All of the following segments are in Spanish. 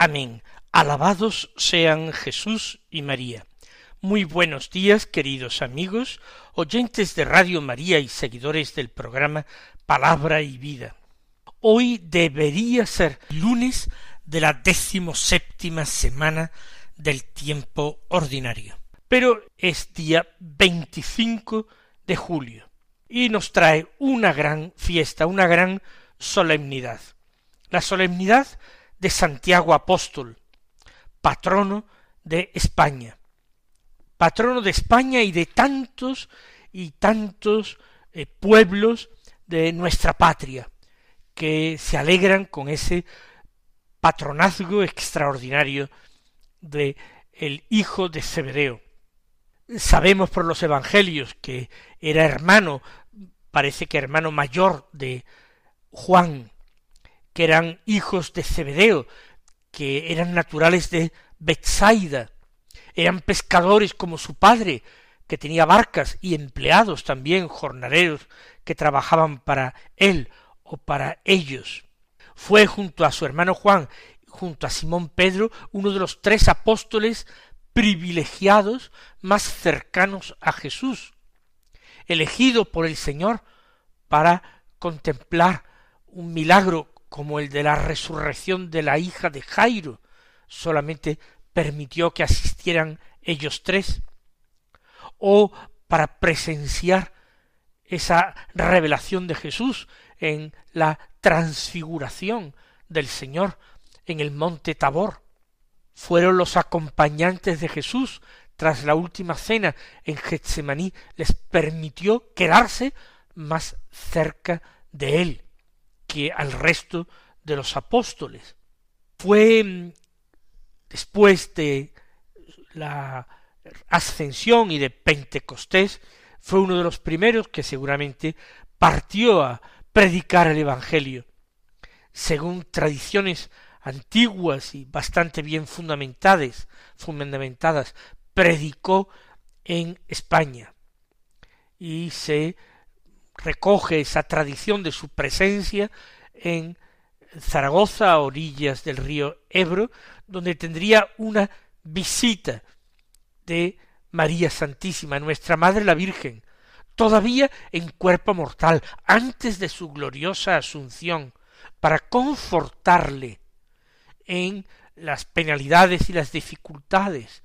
Amén. Alabados sean Jesús y María. Muy buenos días, queridos amigos, oyentes de Radio María y seguidores del programa Palabra y Vida. Hoy debería ser lunes de la decimoséptima semana del tiempo ordinario. Pero es día 25 de julio y nos trae una gran fiesta, una gran solemnidad. La solemnidad de Santiago Apóstol, patrono de España, patrono de España y de tantos y tantos eh, pueblos de nuestra patria, que se alegran con ese patronazgo extraordinario de el hijo de Zebedeo. Sabemos por los evangelios que era hermano, parece que hermano mayor de Juan, que eran hijos de Zebedeo, que eran naturales de Betsaida, eran pescadores como su padre, que tenía barcas y empleados también, jornaleros, que trabajaban para él o para ellos. Fue junto a su hermano Juan, junto a Simón Pedro, uno de los tres apóstoles privilegiados más cercanos a Jesús, elegido por el Señor para contemplar un milagro como el de la resurrección de la hija de Jairo, solamente permitió que asistieran ellos tres, o para presenciar esa revelación de Jesús en la transfiguración del Señor en el monte Tabor, fueron los acompañantes de Jesús tras la última cena en Getsemaní, les permitió quedarse más cerca de él que al resto de los apóstoles. Fue mm, después de la ascensión y de Pentecostés, fue uno de los primeros que seguramente partió a predicar el Evangelio, según tradiciones antiguas y bastante bien fundamentadas, fundamentadas, predicó en España. Y se recoge esa tradición de su presencia en Zaragoza, a orillas del río Ebro, donde tendría una visita de María Santísima, nuestra Madre la Virgen, todavía en cuerpo mortal, antes de su gloriosa asunción, para confortarle en las penalidades y las dificultades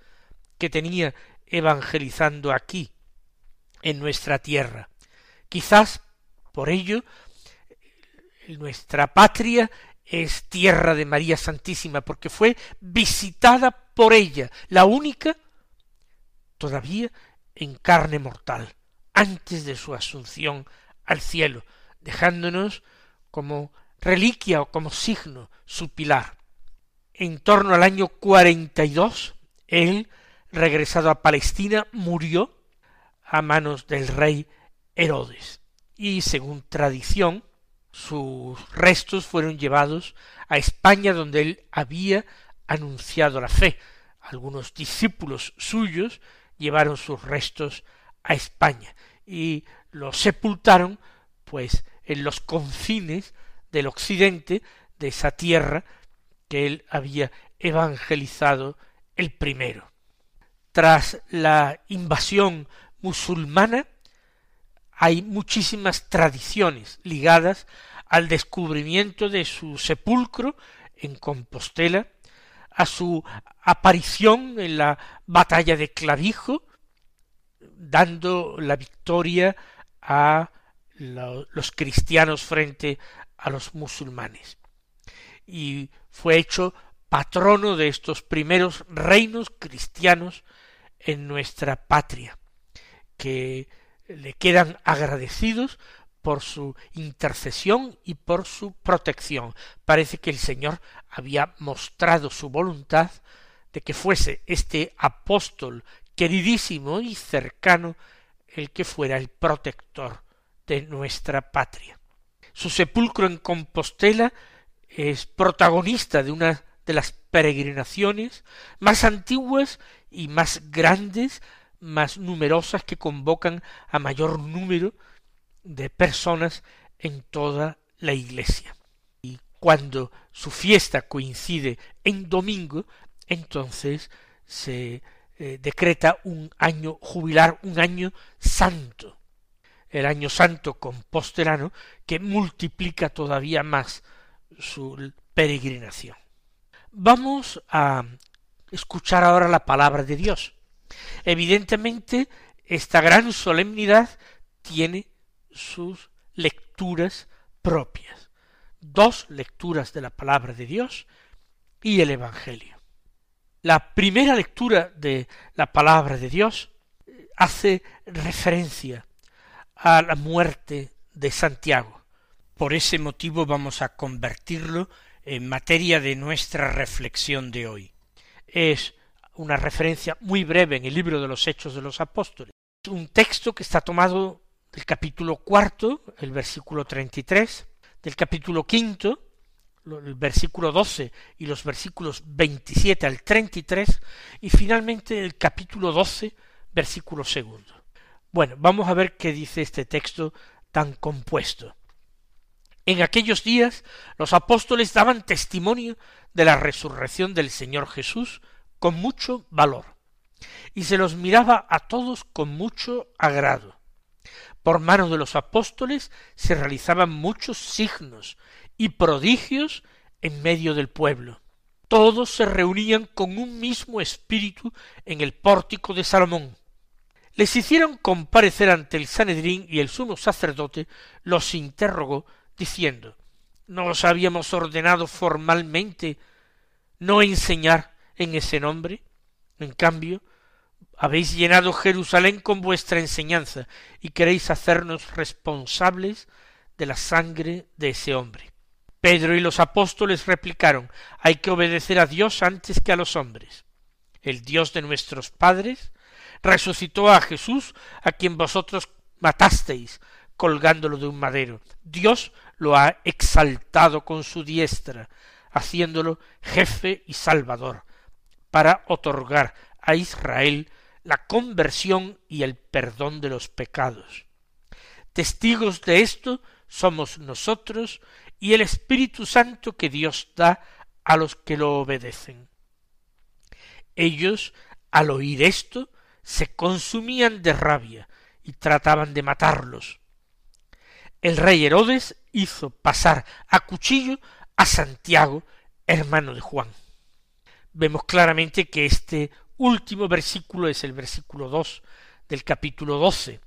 que tenía evangelizando aquí, en nuestra tierra. Quizás por ello nuestra patria es tierra de María Santísima, porque fue visitada por ella, la única todavía en carne mortal, antes de su asunción al cielo, dejándonos como reliquia o como signo su pilar. En torno al año cuarenta y dos, él, regresado a Palestina, murió a manos del rey Herodes. Y según tradición, sus restos fueron llevados a España donde él había anunciado la fe. Algunos discípulos suyos llevaron sus restos a España y los sepultaron pues en los confines del occidente de esa tierra que él había evangelizado el primero. Tras la invasión musulmana hay muchísimas tradiciones ligadas al descubrimiento de su sepulcro en Compostela, a su aparición en la batalla de Clavijo, dando la victoria a los cristianos frente a los musulmanes. Y fue hecho patrono de estos primeros reinos cristianos en nuestra patria, que le quedan agradecidos por su intercesión y por su protección. Parece que el Señor había mostrado su voluntad de que fuese este apóstol queridísimo y cercano el que fuera el protector de nuestra patria. Su sepulcro en Compostela es protagonista de una de las peregrinaciones más antiguas y más grandes, más numerosas que convocan a mayor número de personas en toda la iglesia. Y cuando su fiesta coincide en domingo, entonces se eh, decreta un año jubilar, un año santo, el año santo compostelano, que multiplica todavía más su peregrinación. Vamos a escuchar ahora la palabra de Dios. Evidentemente, esta gran solemnidad tiene sus lecturas propias. Dos lecturas de la palabra de Dios y el Evangelio. La primera lectura de la palabra de Dios hace referencia a la muerte de Santiago. Por ese motivo vamos a convertirlo en materia de nuestra reflexión de hoy. Es una referencia muy breve en el libro de los Hechos de los Apóstoles. Un texto que está tomado del capítulo cuarto, el versículo treinta y tres, del capítulo quinto, el versículo doce y los versículos veintisiete al treinta y tres, y finalmente el capítulo doce, versículo segundo. Bueno, vamos a ver qué dice este texto tan compuesto. En aquellos días los apóstoles daban testimonio de la resurrección del Señor Jesús con mucho valor, y se los miraba a todos con mucho agrado por mano de los apóstoles se realizaban muchos signos y prodigios en medio del pueblo. Todos se reunían con un mismo espíritu en el pórtico de Salomón. Les hicieron comparecer ante el Sanedrín y el sumo sacerdote los interrogó diciendo ¿No os habíamos ordenado formalmente no enseñar en ese nombre? En cambio, habéis llenado Jerusalén con vuestra enseñanza y queréis hacernos responsables de la sangre de ese hombre. Pedro y los apóstoles replicaron hay que obedecer a Dios antes que a los hombres. El Dios de nuestros padres resucitó a Jesús a quien vosotros matasteis colgándolo de un madero. Dios lo ha exaltado con su diestra, haciéndolo jefe y salvador, para otorgar a Israel la conversión y el perdón de los pecados. Testigos de esto somos nosotros y el Espíritu Santo que Dios da a los que lo obedecen. Ellos, al oír esto, se consumían de rabia y trataban de matarlos. El rey Herodes hizo pasar a cuchillo a Santiago, hermano de Juan. Vemos claramente que este último versículo es el versículo dos del capítulo doce,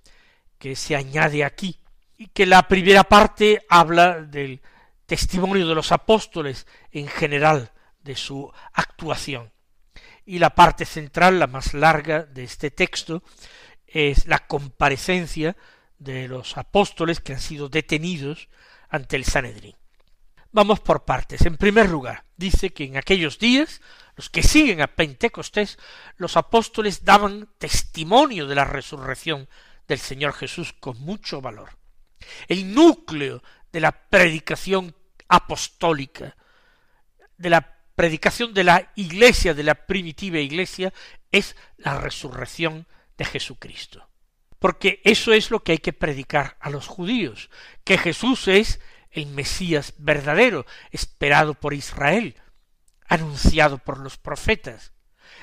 que se añade aquí, y que la primera parte habla del testimonio de los apóstoles en general de su actuación. Y la parte central, la más larga de este texto, es la comparecencia de los apóstoles que han sido detenidos ante el Sanedrín. Vamos por partes. En primer lugar, dice que en aquellos días los que siguen a Pentecostés, los apóstoles daban testimonio de la resurrección del Señor Jesús con mucho valor. El núcleo de la predicación apostólica, de la predicación de la iglesia, de la primitiva iglesia, es la resurrección de Jesucristo. Porque eso es lo que hay que predicar a los judíos, que Jesús es el Mesías verdadero, esperado por Israel, anunciado por los profetas.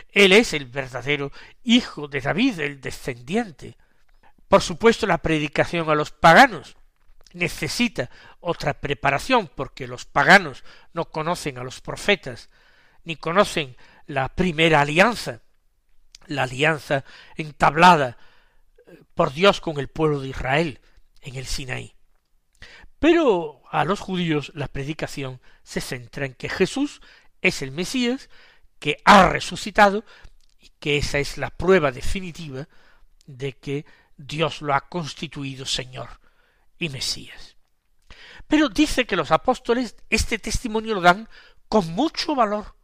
Él es el verdadero hijo de David, el descendiente. Por supuesto, la predicación a los paganos necesita otra preparación, porque los paganos no conocen a los profetas, ni conocen la primera alianza, la alianza entablada eh, por Dios con el pueblo de Israel en el Sinaí. Pero a los judíos la predicación se centra en que Jesús es el Mesías que ha resucitado y que esa es la prueba definitiva de que Dios lo ha constituido Señor y Mesías. Pero dice que los apóstoles este testimonio lo dan con mucho valor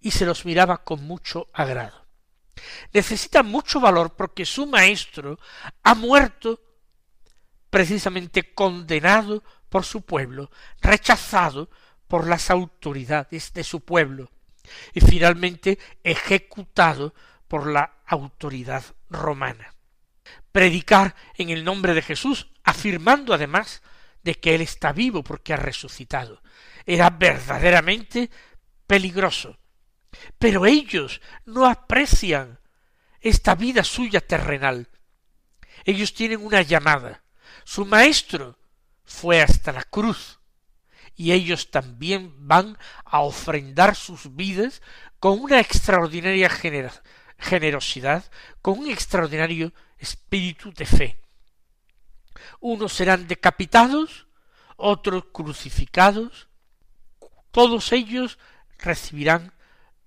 y se los miraba con mucho agrado. Necesita mucho valor porque su maestro ha muerto precisamente condenado por su pueblo, rechazado por las autoridades de su pueblo y finalmente ejecutado por la autoridad romana. Predicar en el nombre de Jesús, afirmando además de que Él está vivo porque ha resucitado, era verdaderamente peligroso. Pero ellos no aprecian esta vida suya terrenal. Ellos tienen una llamada. Su maestro fue hasta la cruz y ellos también van a ofrendar sus vidas con una extraordinaria generosidad, con un extraordinario espíritu de fe. Unos serán decapitados, otros crucificados, todos ellos recibirán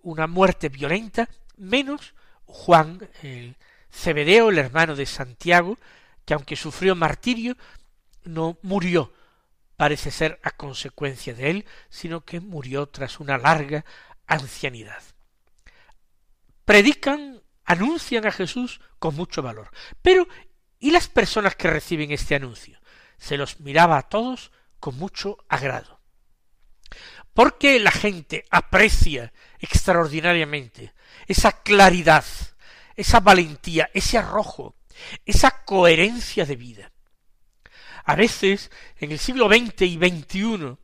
una muerte violenta, menos Juan, el Cebedeo, el hermano de Santiago, que aunque sufrió martirio, no murió parece ser a consecuencia de él, sino que murió tras una larga ancianidad. Predican, anuncian a Jesús con mucho valor. Pero, ¿y las personas que reciben este anuncio? Se los miraba a todos con mucho agrado. Porque la gente aprecia extraordinariamente esa claridad, esa valentía, ese arrojo, esa coherencia de vida. A veces, en el siglo XX y XXI,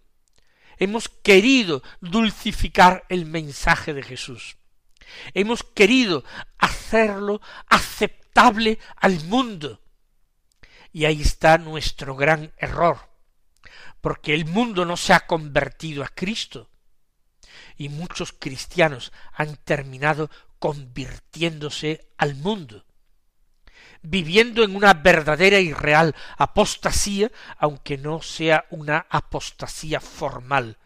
hemos querido dulcificar el mensaje de Jesús. Hemos querido hacerlo aceptable al mundo. Y ahí está nuestro gran error, porque el mundo no se ha convertido a Cristo, y muchos cristianos han terminado convirtiéndose al mundo viviendo en una verdadera y real apostasía, aunque no sea una apostasía formal.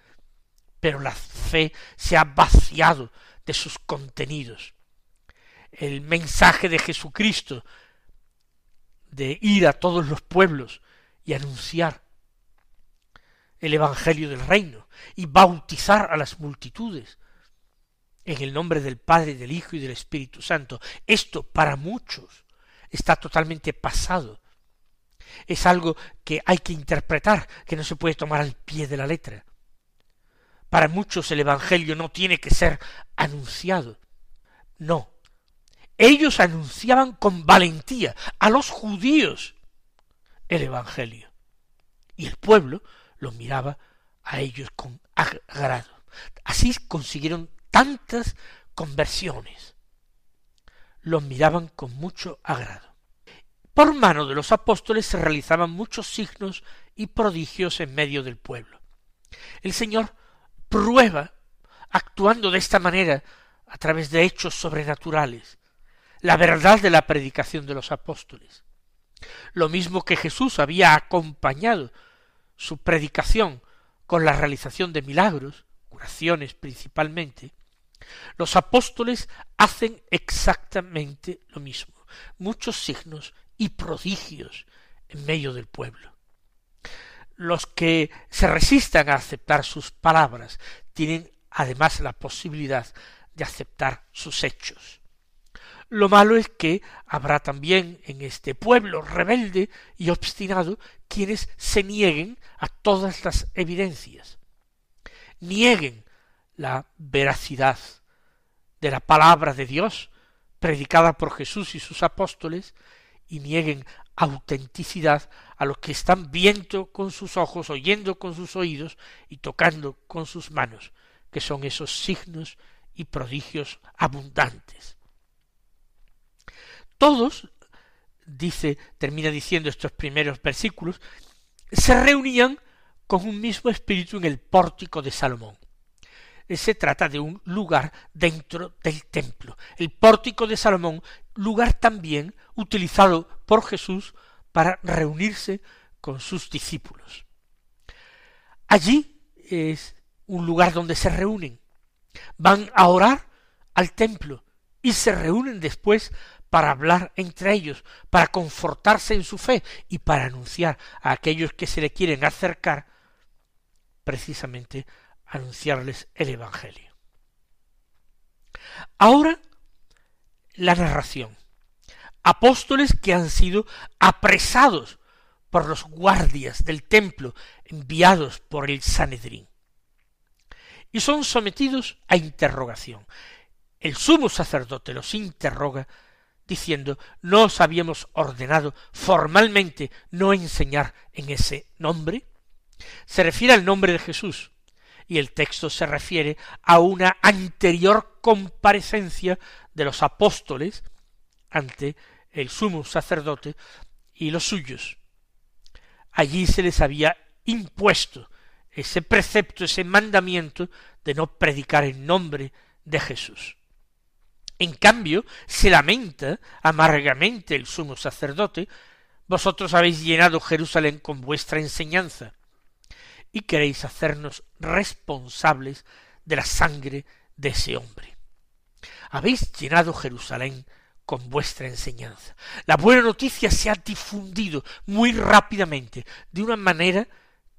Pero la fe se ha vaciado de sus contenidos. El mensaje de Jesucristo de ir a todos los pueblos y anunciar el Evangelio del Reino y bautizar a las multitudes en el nombre del Padre, del Hijo y del Espíritu Santo. Esto para muchos está totalmente pasado. Es algo que hay que interpretar, que no se puede tomar al pie de la letra. Para muchos el Evangelio no tiene que ser anunciado. No. Ellos anunciaban con valentía a los judíos el Evangelio. Y el pueblo lo miraba a ellos con agrado. Así consiguieron tantas conversiones los miraban con mucho agrado. Por mano de los apóstoles se realizaban muchos signos y prodigios en medio del pueblo. El Señor prueba, actuando de esta manera, a través de hechos sobrenaturales, la verdad de la predicación de los apóstoles. Lo mismo que Jesús había acompañado su predicación con la realización de milagros, curaciones principalmente, los apóstoles hacen exactamente lo mismo, muchos signos y prodigios en medio del pueblo. Los que se resistan a aceptar sus palabras tienen además la posibilidad de aceptar sus hechos. Lo malo es que habrá también en este pueblo rebelde y obstinado quienes se nieguen a todas las evidencias, nieguen la veracidad de la palabra de Dios predicada por Jesús y sus apóstoles y nieguen autenticidad a lo que están viendo con sus ojos, oyendo con sus oídos y tocando con sus manos, que son esos signos y prodigios abundantes. Todos, dice, termina diciendo estos primeros versículos, se reunían con un mismo espíritu en el pórtico de Salomón se trata de un lugar dentro del templo. El pórtico de Salomón, lugar también utilizado por Jesús para reunirse con sus discípulos. Allí es un lugar donde se reúnen. Van a orar al templo y se reúnen después para hablar entre ellos, para confortarse en su fe y para anunciar a aquellos que se le quieren acercar, precisamente anunciarles el Evangelio. Ahora la narración. Apóstoles que han sido apresados por los guardias del templo enviados por el Sanedrín. Y son sometidos a interrogación. El sumo sacerdote los interroga diciendo no os habíamos ordenado formalmente no enseñar en ese nombre. Se refiere al nombre de Jesús, y el texto se refiere a una anterior comparecencia de los apóstoles ante el sumo sacerdote y los suyos. Allí se les había impuesto ese precepto, ese mandamiento de no predicar en nombre de Jesús. En cambio, se lamenta amargamente el sumo sacerdote, vosotros habéis llenado Jerusalén con vuestra enseñanza, y queréis hacernos responsables de la sangre de ese hombre. Habéis llenado Jerusalén con vuestra enseñanza. La buena noticia se ha difundido muy rápidamente, de una manera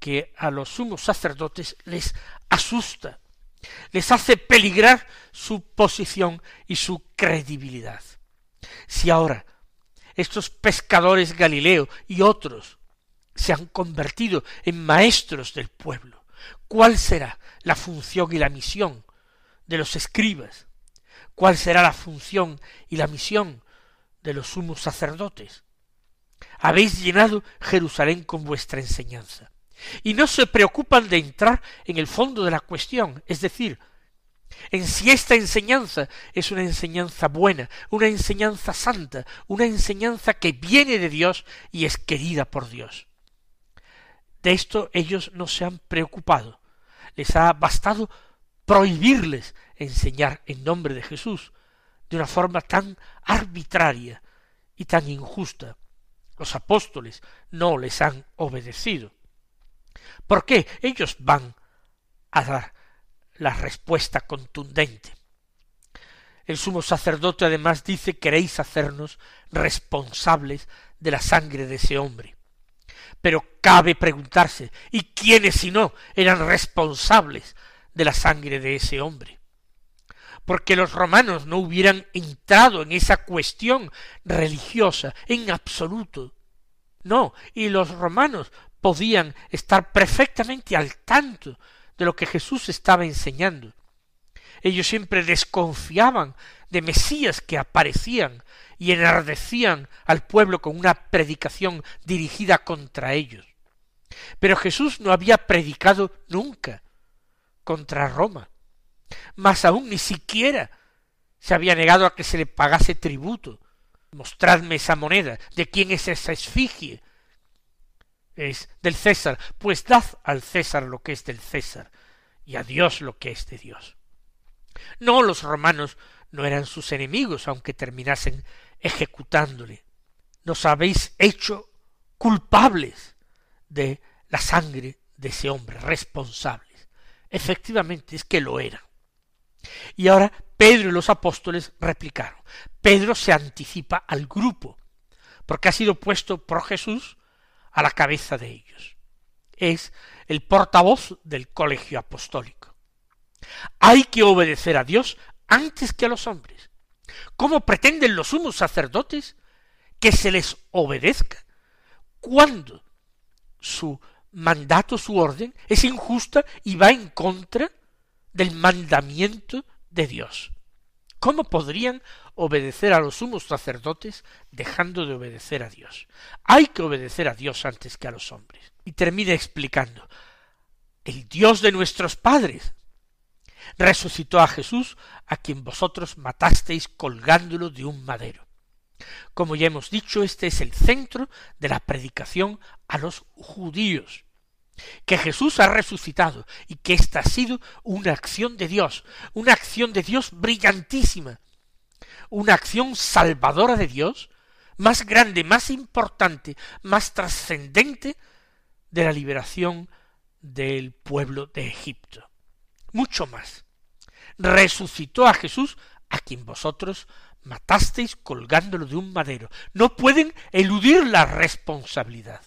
que a los sumos sacerdotes les asusta, les hace peligrar su posición y su credibilidad. Si ahora estos pescadores Galileo y otros se han convertido en maestros del pueblo. ¿Cuál será la función y la misión de los escribas? ¿Cuál será la función y la misión de los sumos sacerdotes? Habéis llenado Jerusalén con vuestra enseñanza. Y no se preocupan de entrar en el fondo de la cuestión, es decir, en si esta enseñanza es una enseñanza buena, una enseñanza santa, una enseñanza que viene de Dios y es querida por Dios. De esto ellos no se han preocupado. Les ha bastado prohibirles enseñar en nombre de Jesús de una forma tan arbitraria y tan injusta. Los apóstoles no les han obedecido. ¿Por qué? Ellos van a dar la respuesta contundente. El sumo sacerdote además dice queréis hacernos responsables de la sangre de ese hombre. Pero cabe preguntarse, ¿y quiénes si no eran responsables de la sangre de ese hombre? Porque los romanos no hubieran entrado en esa cuestión religiosa en absoluto. No, y los romanos podían estar perfectamente al tanto de lo que Jesús estaba enseñando. Ellos siempre desconfiaban de Mesías que aparecían y enardecían al pueblo con una predicación dirigida contra ellos. Pero Jesús no había predicado nunca contra Roma. Más aún ni siquiera se había negado a que se le pagase tributo. Mostradme esa moneda. ¿De quién es esa esfigie? Es del César. Pues dad al César lo que es del César y a Dios lo que es de Dios. No, los romanos no eran sus enemigos, aunque terminasen ejecutándole. Nos habéis hecho culpables de la sangre de ese hombre, responsables. Efectivamente es que lo eran. Y ahora Pedro y los apóstoles replicaron. Pedro se anticipa al grupo, porque ha sido puesto por Jesús a la cabeza de ellos. Es el portavoz del colegio apostólico. Hay que obedecer a Dios antes que a los hombres. ¿Cómo pretenden los sumos sacerdotes que se les obedezca cuando su mandato, su orden, es injusta y va en contra del mandamiento de Dios? ¿Cómo podrían obedecer a los sumos sacerdotes dejando de obedecer a Dios? Hay que obedecer a Dios antes que a los hombres. Y termina explicando, el Dios de nuestros padres resucitó a Jesús, a quien vosotros matasteis colgándolo de un madero. Como ya hemos dicho, este es el centro de la predicación a los judíos, que Jesús ha resucitado y que esta ha sido una acción de Dios, una acción de Dios brillantísima, una acción salvadora de Dios, más grande, más importante, más trascendente de la liberación del pueblo de Egipto mucho más. Resucitó a Jesús a quien vosotros matasteis colgándolo de un madero. No pueden eludir la responsabilidad.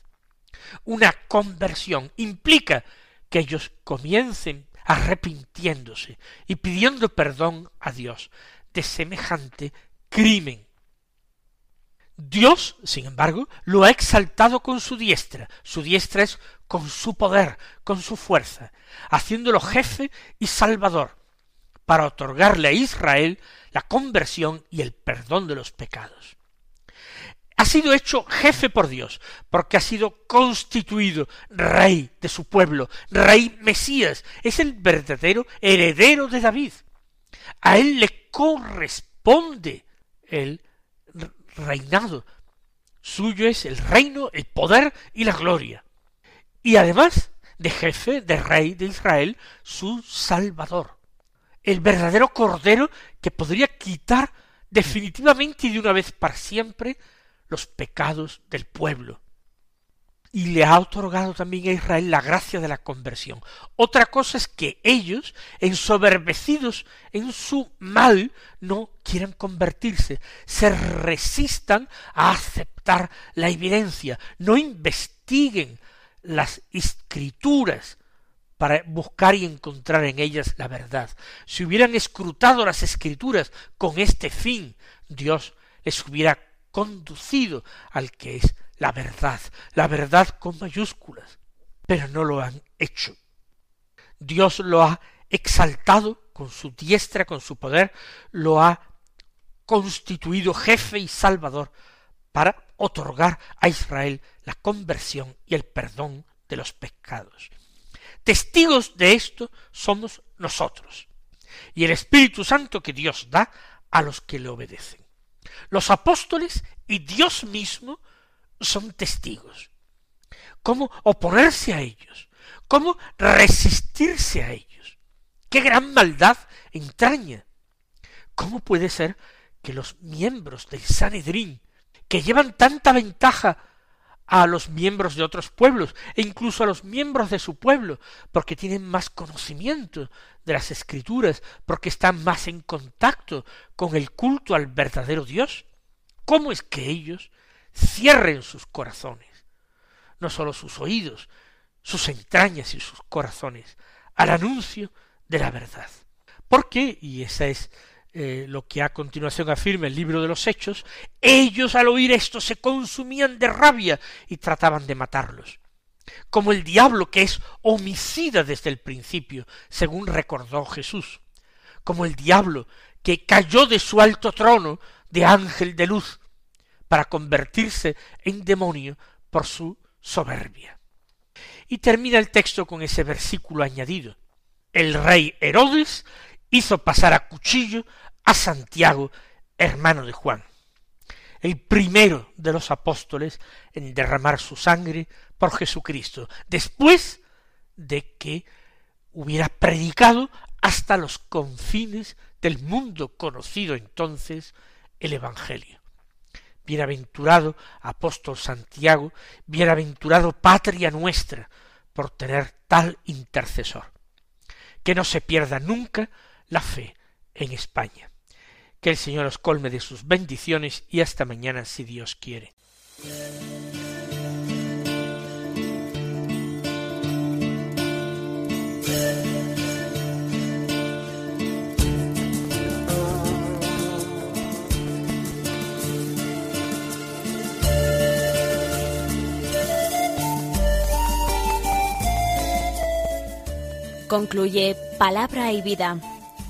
Una conversión implica que ellos comiencen arrepintiéndose y pidiendo perdón a Dios de semejante crimen. Dios, sin embargo, lo ha exaltado con su diestra. Su diestra es con su poder, con su fuerza, haciéndolo jefe y salvador, para otorgarle a Israel la conversión y el perdón de los pecados. Ha sido hecho jefe por Dios, porque ha sido constituido rey de su pueblo, rey Mesías, es el verdadero heredero de David. A él le corresponde el reinado. Suyo es el reino, el poder y la gloria. Y además de jefe, de rey de Israel, su Salvador. El verdadero Cordero que podría quitar definitivamente y de una vez para siempre los pecados del pueblo y le ha otorgado también a Israel la gracia de la conversión. Otra cosa es que ellos, ensoberbecidos en su mal, no quieran convertirse, se resistan a aceptar la evidencia, no investiguen las escrituras para buscar y encontrar en ellas la verdad. Si hubieran escrutado las escrituras con este fin, Dios les hubiera conducido al que es la verdad, la verdad con mayúsculas, pero no lo han hecho. Dios lo ha exaltado con su diestra, con su poder, lo ha constituido jefe y salvador para otorgar a Israel la conversión y el perdón de los pecados. Testigos de esto somos nosotros y el Espíritu Santo que Dios da a los que le obedecen. Los apóstoles y Dios mismo son testigos. ¿Cómo oponerse a ellos? ¿Cómo resistirse a ellos? ¿Qué gran maldad entraña? ¿Cómo puede ser que los miembros del Sanedrín, que llevan tanta ventaja a los miembros de otros pueblos e incluso a los miembros de su pueblo, porque tienen más conocimiento de las escrituras, porque están más en contacto con el culto al verdadero Dios, ¿cómo es que ellos cierren sus corazones, no sólo sus oídos, sus entrañas y sus corazones, al anuncio de la verdad. ¿Por qué? Y esa es eh, lo que a continuación afirma el libro de los Hechos, ellos al oír esto se consumían de rabia y trataban de matarlos. Como el diablo que es homicida desde el principio, según recordó Jesús. Como el diablo que cayó de su alto trono de ángel de luz para convertirse en demonio por su soberbia. Y termina el texto con ese versículo añadido. El rey Herodes hizo pasar a cuchillo a Santiago, hermano de Juan, el primero de los apóstoles en derramar su sangre por Jesucristo, después de que hubiera predicado hasta los confines del mundo conocido entonces el Evangelio. Bienaventurado apóstol Santiago, bienaventurado patria nuestra, por tener tal intercesor. Que no se pierda nunca la fe en España. Que el Señor os colme de sus bendiciones y hasta mañana si Dios quiere. Concluye Palabra y Vida,